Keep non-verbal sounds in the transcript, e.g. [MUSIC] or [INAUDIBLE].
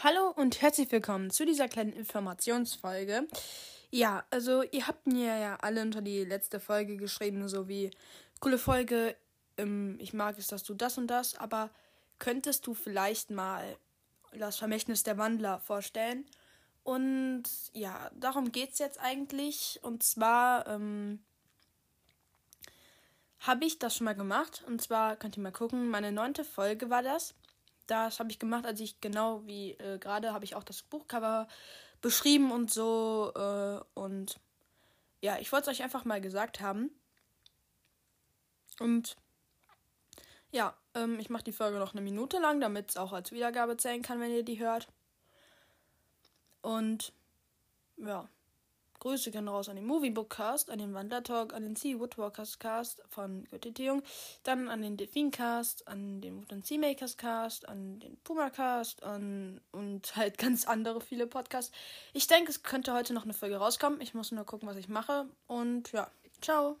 Hallo und herzlich willkommen zu dieser kleinen Informationsfolge. Ja, also ihr habt mir ja alle unter die letzte Folge geschrieben, so wie coole Folge, ähm, ich mag es, dass du das und das, aber könntest du vielleicht mal das Vermächtnis der Wandler vorstellen? Und ja, darum geht es jetzt eigentlich. Und zwar ähm, habe ich das schon mal gemacht. Und zwar könnt ihr mal gucken, meine neunte Folge war das. Das habe ich gemacht, als ich genau wie äh, gerade habe ich auch das Buchcover beschrieben und so. Äh, und ja, ich wollte es euch einfach mal gesagt haben. Und ja, ähm, ich mache die Folge noch eine Minute lang, damit es auch als Wiedergabe zählen kann, wenn ihr die hört. Und ja. Grüße gehen raus an den Moviebookcast, an den Wandertalk, an den Sea Woodwalkers Cast von Götte Theung, dann an den Delfincast, an den Wood Seamakers Cast, an den Puma Cast an, und halt [LAUGHS] ganz andere viele Podcasts. Ich denke, es könnte heute noch eine Folge rauskommen. Ich muss nur gucken, was ich mache. Und ja, ciao.